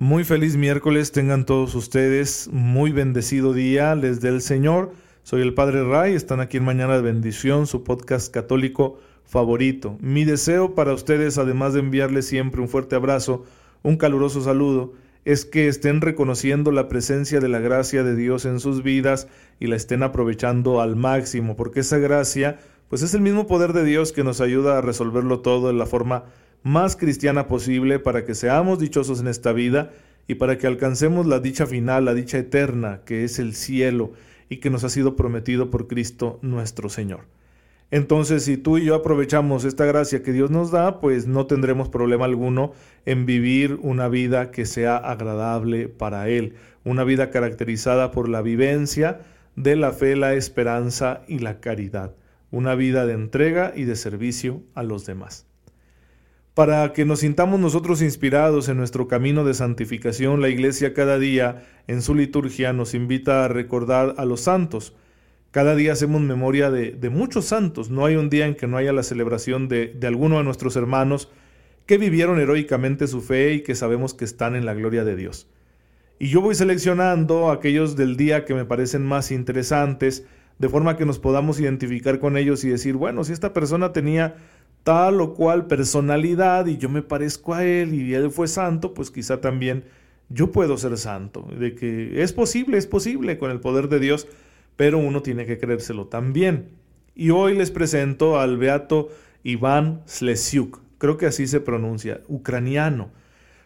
Muy feliz miércoles tengan todos ustedes, muy bendecido día les dé el Señor. Soy el Padre Ray, están aquí en Mañana de Bendición, su podcast católico favorito. Mi deseo para ustedes, además de enviarles siempre un fuerte abrazo, un caluroso saludo, es que estén reconociendo la presencia de la gracia de Dios en sus vidas y la estén aprovechando al máximo, porque esa gracia, pues es el mismo poder de Dios que nos ayuda a resolverlo todo en la forma más cristiana posible para que seamos dichosos en esta vida y para que alcancemos la dicha final, la dicha eterna, que es el cielo y que nos ha sido prometido por Cristo nuestro Señor. Entonces, si tú y yo aprovechamos esta gracia que Dios nos da, pues no tendremos problema alguno en vivir una vida que sea agradable para Él, una vida caracterizada por la vivencia de la fe, la esperanza y la caridad, una vida de entrega y de servicio a los demás. Para que nos sintamos nosotros inspirados en nuestro camino de santificación, la Iglesia cada día en su liturgia nos invita a recordar a los santos. Cada día hacemos memoria de, muchos santos. No hay un día en que no haya la celebración de, de alguno de nuestros hermanos que vivieron heroicamente su fe y que sabemos que están en la gloria de Dios. Y yo voy seleccionando aquellos del día que me parecen más interesantes, de forma que nos podamos identificar con ellos y decir, bueno, si esta persona tenía tal o cual personalidad y yo me parezco a él y él fue santo, pues quizá también yo puedo ser santo. De que es posible, es posible con el poder de Dios, pero uno tiene que creérselo también. Y hoy les presento al beato Iván Slesiuk, creo que así se pronuncia, ucraniano.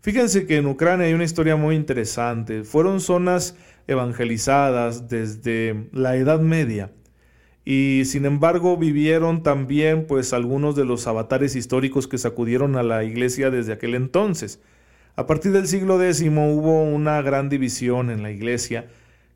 Fíjense que en Ucrania hay una historia muy interesante. Fueron zonas evangelizadas desde la Edad Media y sin embargo vivieron también pues algunos de los avatares históricos que sacudieron a la iglesia desde aquel entonces. A partir del siglo X hubo una gran división en la iglesia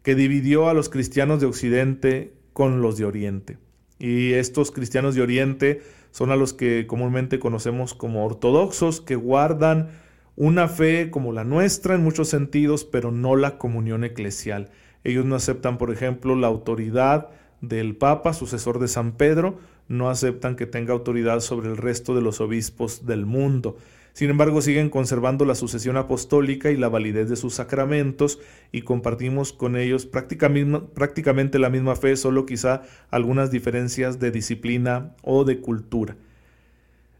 que dividió a los cristianos de Occidente con los de Oriente. Y estos cristianos de Oriente son a los que comúnmente conocemos como ortodoxos, que guardan una fe como la nuestra en muchos sentidos, pero no la comunión eclesial. Ellos no aceptan, por ejemplo, la autoridad del Papa, sucesor de San Pedro, no aceptan que tenga autoridad sobre el resto de los obispos del mundo. Sin embargo, siguen conservando la sucesión apostólica y la validez de sus sacramentos y compartimos con ellos prácticamente la misma fe, solo quizá algunas diferencias de disciplina o de cultura.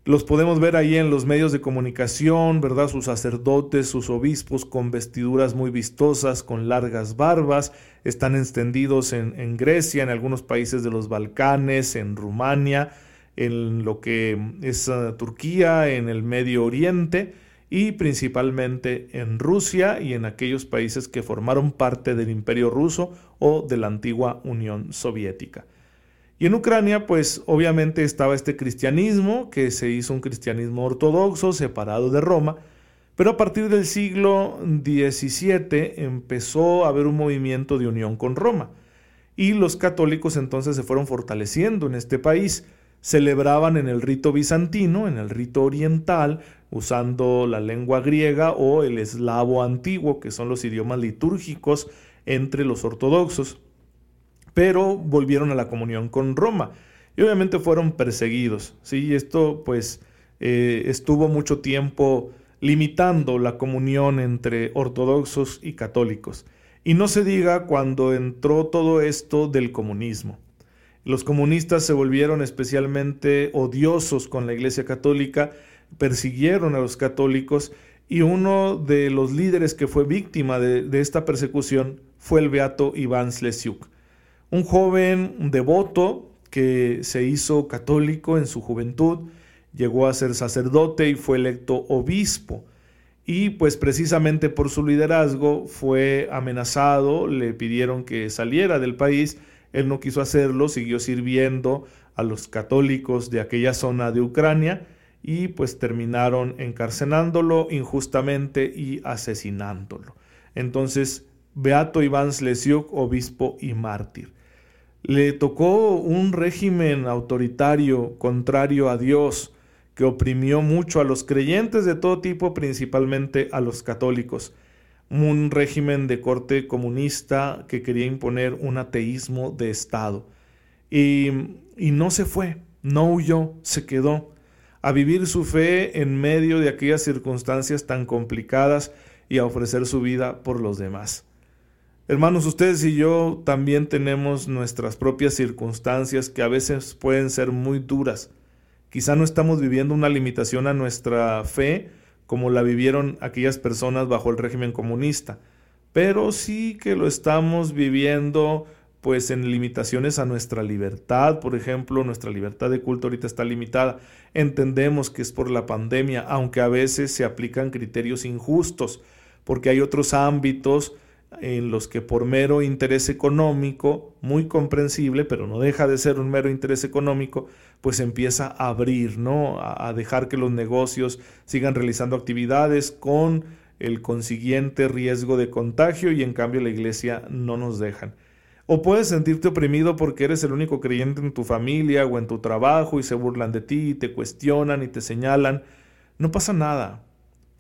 Los podemos ver ahí en los medios de comunicación, ¿verdad? Sus sacerdotes, sus obispos con vestiduras muy vistosas, con largas barbas, están extendidos en, Grecia, en algunos países de los Balcanes, en Rumania, en lo que es uh, Turquía, en el Medio Oriente y principalmente en Rusia y en aquellos países que formaron parte del Imperio ruso o de la antigua Unión Soviética. Y en Ucrania, pues obviamente estaba este cristianismo, que se hizo un cristianismo ortodoxo, separado de Roma, pero a partir del siglo XVII empezó a haber un movimiento de unión con Roma. Y los católicos entonces se fueron fortaleciendo en este país. Celebraban en el rito bizantino, en el rito oriental, usando la lengua griega o el eslavo antiguo, que son los idiomas litúrgicos entre los ortodoxos pero volvieron a la comunión con Roma y obviamente fueron perseguidos. ¿sí? Esto pues eh, estuvo mucho tiempo limitando la comunión entre ortodoxos y católicos. Y no se diga cuando entró todo esto del comunismo. Los comunistas se volvieron especialmente odiosos con la Iglesia Católica, persiguieron a los católicos y uno de los líderes que fue víctima de, de esta persecución fue el beato Iván Slesiuk un joven devoto que se hizo católico en su juventud, llegó a ser sacerdote y fue electo obispo. Y pues precisamente por su liderazgo fue amenazado, le pidieron que saliera del país, él no quiso hacerlo, siguió sirviendo a los católicos de aquella zona de Ucrania y pues terminaron encarcelándolo injustamente y asesinándolo. Entonces, Beato Iván Slesiuk, obispo y mártir. Le tocó un régimen autoritario contrario a Dios, que oprimió mucho a los creyentes de todo tipo, principalmente a los católicos. Un régimen de corte comunista que quería imponer un ateísmo de Estado. Y, y no se fue, no huyó, se quedó a vivir su fe en medio de aquellas circunstancias tan complicadas y a ofrecer su vida por los demás. Hermanos, ustedes y yo también tenemos nuestras propias circunstancias que a veces pueden ser muy duras. Quizá no estamos viviendo una limitación a nuestra fe como la vivieron aquellas personas bajo el régimen comunista, pero sí que lo estamos viviendo pues en limitaciones a nuestra libertad, por ejemplo, nuestra libertad de culto ahorita está limitada. Entendemos que es por la pandemia, aunque a veces se aplican criterios injustos, porque hay otros ámbitos en los que por mero interés económico, muy comprensible, pero no deja de ser un mero interés económico, pues empieza a abrir, ¿no? A, dejar que los negocios sigan realizando actividades con el consiguiente riesgo de contagio y en cambio la iglesia no nos dejan. O puedes sentirte oprimido porque eres el único creyente en tu familia o en tu trabajo y se burlan de ti y te cuestionan y te señalan. No pasa nada.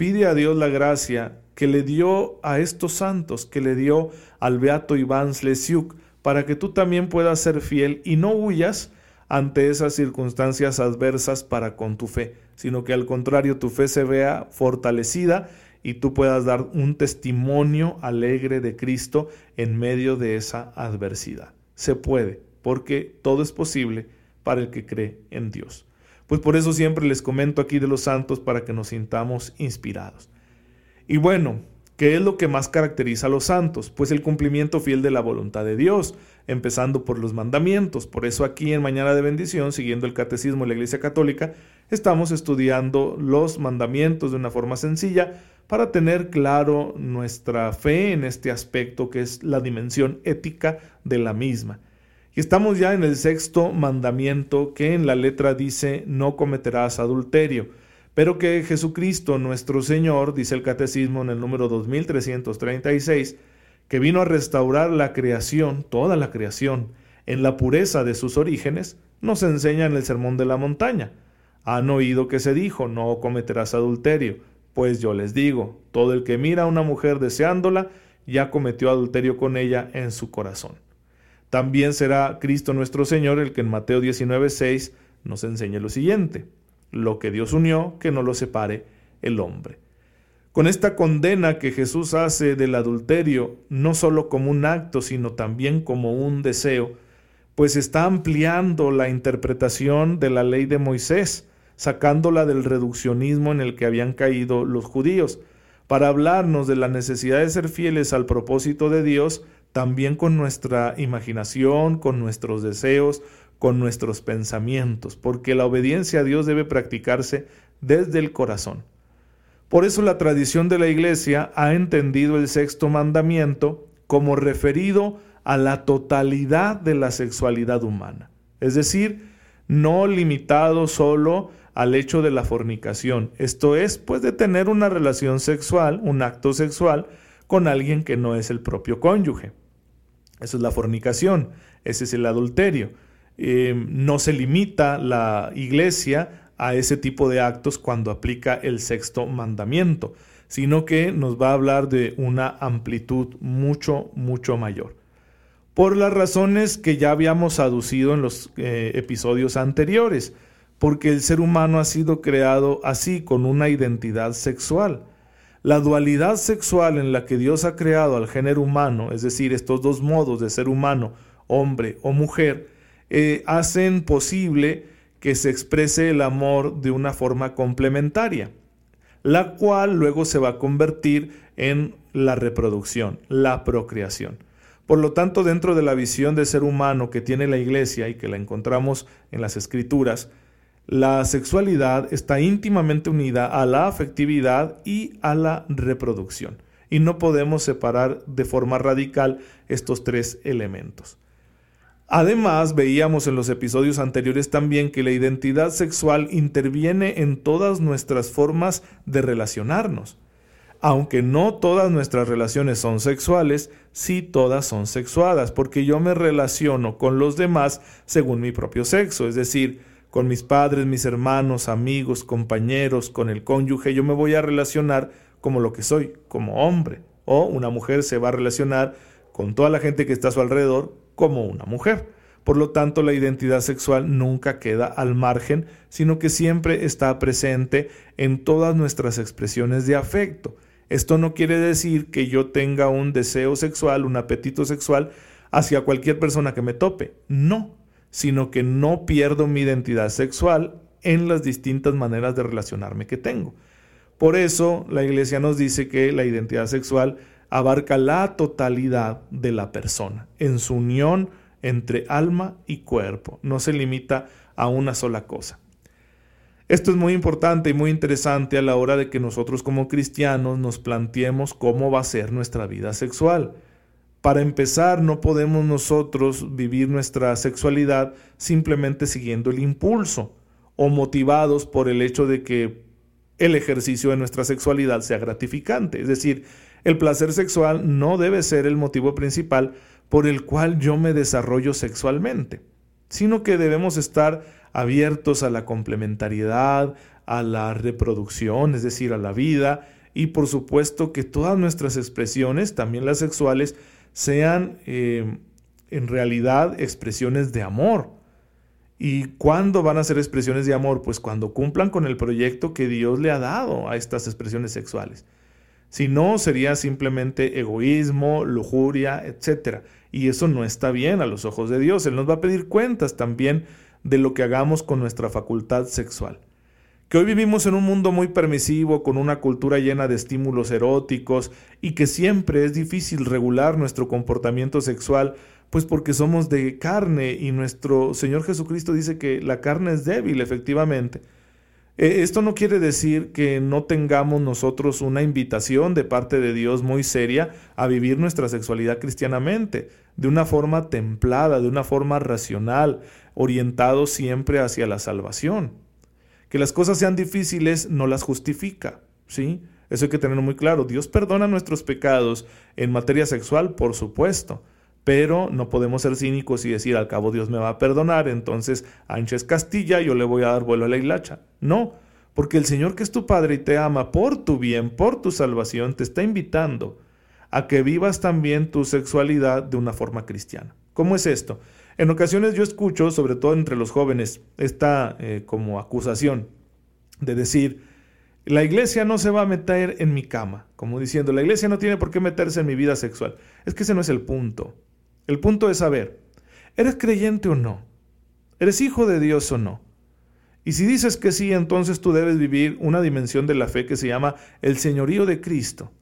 Pide a Dios la gracia que le dio a estos santos, que le dio al beato Iván Slesiuk, para que tú también puedas ser fiel y no huyas ante esas circunstancias adversas para con tu fe, sino que al contrario tu fe se vea fortalecida y tú puedas dar un testimonio alegre de Cristo en medio de esa adversidad. Se puede, porque todo es posible para el que cree en Dios. Pues por eso siempre les comento aquí de los santos para que nos sintamos inspirados. Y bueno, ¿qué es lo que más caracteriza a los santos? Pues el cumplimiento fiel de la voluntad de Dios, empezando por los mandamientos. Por eso aquí en Mañana de Bendición, siguiendo el Catecismo de la Iglesia Católica, estamos estudiando los mandamientos de una forma sencilla para tener claro nuestra fe en este aspecto que es la dimensión ética de la misma. Y estamos ya en el sexto mandamiento que en la letra dice no cometerás adulterio, pero que Jesucristo nuestro Señor, dice el catecismo en el número 2336, que vino a restaurar la creación, toda la creación, en la pureza de sus orígenes, nos enseña en el Sermón de la Montaña. Han oído que se dijo, no cometerás adulterio pues yo les digo, todo el que mira a una mujer deseándola, ya cometió adulterio con ella en su corazón. También será Cristo nuestro Señor el que en Mateo 19:6 nos enseñe lo siguiente: lo que Dios unió, que no lo separe el hombre. Con esta condena que Jesús hace del adulterio, no solo como un acto, sino también como un deseo, pues está ampliando la interpretación de la ley de Moisés, sacándola del reduccionismo en el que habían caído los judíos, para hablarnos de la necesidad de ser fieles al propósito de Dios, también con nuestra imaginación, con nuestros deseos, con nuestros pensamientos, porque la obediencia a Dios debe practicarse desde el corazón. Por eso la tradición de la Iglesia ha entendido el sexto mandamiento como referido a la totalidad de la sexualidad humana, es decir, no limitado solo al hecho de la fornicación. Esto es, pues, de tener una relación sexual, un acto sexual, con alguien que no es el propio cónyuge. Eso es la fornicación, ese es el adulterio. Eh, no se limita la iglesia a ese tipo de actos cuando aplica el sexto mandamiento, sino que nos va a hablar de una amplitud mucho, mucho mayor. Por las razones que ya habíamos aducido en los eh, episodios anteriores, porque el ser humano ha sido creado así, con una identidad sexual. La dualidad sexual en la que Dios ha creado al género humano, es decir, estos dos modos de ser humano, hombre o mujer, eh, hacen posible que se exprese el amor de una forma complementaria, la cual luego se va a convertir en la reproducción, la procreación. Por lo tanto, dentro de la visión de ser humano que tiene la Iglesia y que la encontramos en las Escrituras, la sexualidad está íntimamente unida a la afectividad y a la reproducción, y no podemos separar de forma radical estos tres elementos. Además, veíamos en los episodios anteriores también que la identidad sexual interviene en todas nuestras formas de relacionarnos. Aunque no todas nuestras relaciones son sexuales, sí todas son sexuadas, porque yo me relaciono con los demás según mi propio sexo, es decir, con mis padres, mis hermanos, amigos, compañeros, con el cónyuge, yo me voy a relacionar como lo que soy, como hombre, o una mujer se va a relacionar con toda la gente que está a su alrededor como una mujer. Por lo tanto, la identidad sexual nunca queda al margen, sino que siempre está presente en todas nuestras expresiones de afecto. Esto no quiere decir que yo tenga un deseo sexual, un apetito sexual hacia cualquier persona que me tope. No, sino que no pierdo mi identidad sexual en las distintas maneras de relacionarme que tengo. Por eso la iglesia nos dice que la identidad sexual abarca la totalidad de la persona, en su unión entre alma y cuerpo, no se limita a una sola cosa. Esto es muy importante y muy interesante a la hora de que nosotros como cristianos nos planteemos cómo va a ser nuestra vida sexual. Para empezar, no podemos nosotros vivir nuestra sexualidad simplemente siguiendo el impulso o motivados por el hecho de que el ejercicio de nuestra sexualidad sea gratificante. Es decir, el placer sexual no debe ser el motivo principal por el cual yo me desarrollo sexualmente, sino que debemos estar abiertos a la complementariedad, a la reproducción, es decir, a la vida, y por supuesto que todas nuestras expresiones, también las sexuales, sean eh, en realidad expresiones de amor. ¿Y cuándo van a ser expresiones de amor? Pues cuando cumplan con el proyecto que Dios le ha dado a estas expresiones sexuales. Si no, sería simplemente egoísmo, lujuria, etc. Y eso no está bien a los ojos de Dios. Él nos va a pedir cuentas también de lo que hagamos con nuestra facultad sexual. Que hoy vivimos en un mundo muy permisivo, con una cultura llena de estímulos eróticos y que siempre es difícil regular nuestro comportamiento sexual, pues porque somos de carne y nuestro Señor Jesucristo dice que la carne es débil, efectivamente. Eh, esto no quiere decir que no tengamos nosotros una invitación de parte de Dios muy seria a vivir nuestra sexualidad cristianamente, de una forma templada, de una forma racional, orientado siempre hacia la salvación. Que las cosas sean difíciles no las justifica, ¿sí? Eso hay que tenerlo muy claro. Dios perdona nuestros pecados en materia sexual, por supuesto, pero no podemos ser cínicos y decir al cabo Dios me va a perdonar, entonces Anches Castilla yo le voy a dar vuelo a la hilacha. No, porque el Señor que es tu Padre y te ama por tu bien, por tu salvación, te está invitando a que vivas también tu sexualidad de una forma cristiana. ¿Cómo es esto? En ocasiones yo escucho, sobre todo entre los jóvenes, esta eh, como acusación de decir, la iglesia no se va a meter en mi cama, como diciendo, la iglesia no tiene por qué meterse en mi vida sexual. Es que ese no es el punto. El punto es saber, ¿eres creyente o no? ¿Eres hijo de Dios o no? Y si dices que sí, entonces tú debes vivir una dimensión de la fe que se llama el señorío de Cristo.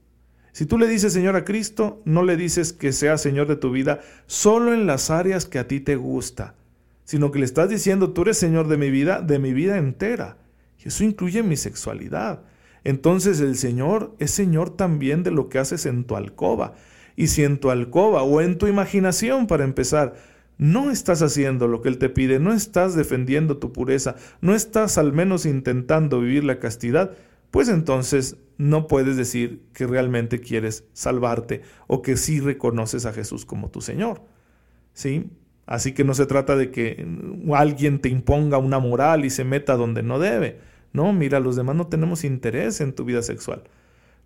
Si tú le dices Señor a Cristo, no le dices que sea Señor de tu vida solo en las áreas que a ti te gusta, sino que le estás diciendo, tú eres Señor de mi vida, de mi vida entera. Y eso incluye mi sexualidad. Entonces el Señor es Señor también de lo que haces en tu alcoba. Y si en tu alcoba o en tu imaginación, para empezar, no estás haciendo lo que Él te pide, no estás defendiendo tu pureza, no estás al menos intentando vivir la castidad, pues entonces no puedes decir que realmente quieres salvarte o que sí reconoces a Jesús como tu Señor. ¿Sí? Así que no se trata de que alguien te imponga una moral y se meta donde no debe. No, mira, los demás no tenemos interés en tu vida sexual.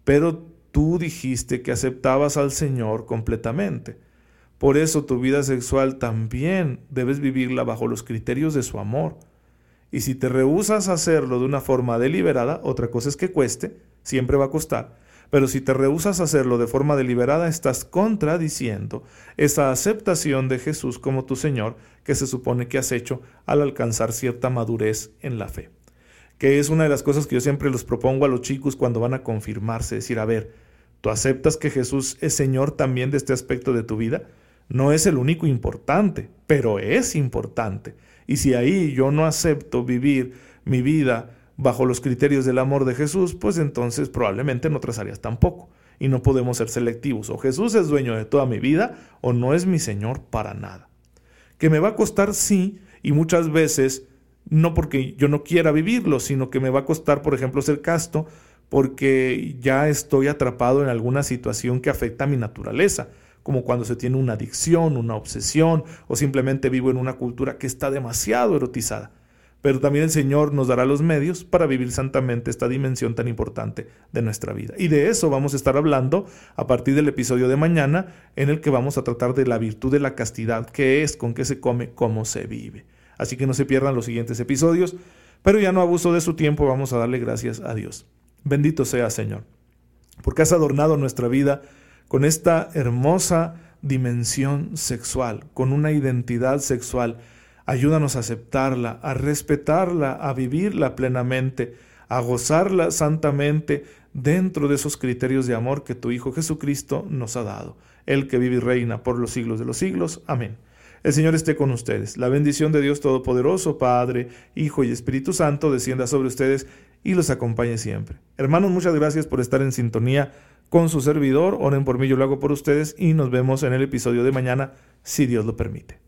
Pero tú dijiste que aceptabas al Señor completamente. Por eso tu vida sexual también debes vivirla bajo los criterios de su amor. Y si te rehusas a hacerlo de una forma deliberada, otra cosa es que cueste, siempre va a costar. Pero si te rehusas a hacerlo de forma deliberada, estás contradiciendo esa aceptación de Jesús como tu Señor que se supone que has hecho al alcanzar cierta madurez en la fe. Que es una de las cosas que yo siempre les propongo a los chicos cuando van a confirmarse, decir, a ver, ¿tú aceptas que Jesús es Señor también de este aspecto de tu vida? No es el único importante, pero es importante. Y si ahí yo no acepto vivir mi vida bajo los criterios del amor de Jesús, pues entonces probablemente en otras áreas tampoco. Y no podemos ser selectivos. O Jesús es dueño de toda mi vida o no es mi Señor para nada. Que me va a costar, sí, y muchas veces no porque yo no quiera vivirlo, sino que me va a costar, por ejemplo, ser casto porque ya estoy atrapado en alguna situación que afecta a mi naturaleza, como cuando se tiene una adicción, una obsesión, o simplemente vivo en una cultura que está demasiado erotizada. Pero también el Señor nos dará los medios para vivir santamente esta dimensión tan importante de nuestra vida. Y de eso vamos a estar hablando a partir del episodio de mañana, en el que vamos a tratar de la virtud de la castidad, qué es, con qué se come, cómo se vive. Así que no se pierdan los siguientes episodios, pero ya no abuso de su tiempo, vamos a darle gracias a Dios. Bendito sea Señor, porque has adornado nuestra vida con esta hermosa dimensión sexual, con una identidad sexual. Ayúdanos a aceptarla, a respetarla, a vivirla plenamente, a gozarla santamente dentro de esos criterios de amor que tu Hijo Jesucristo nos ha dado, el que vive y reina por los siglos de los siglos. Amén. El Señor esté con ustedes. La bendición de Dios Todopoderoso, Padre, Hijo y Espíritu Santo, descienda sobre ustedes y los acompañe siempre. Hermanos, muchas gracias por estar en sintonía con su servidor. Oren por mí, yo lo hago por ustedes y nos vemos en el episodio de mañana, si Dios lo permite.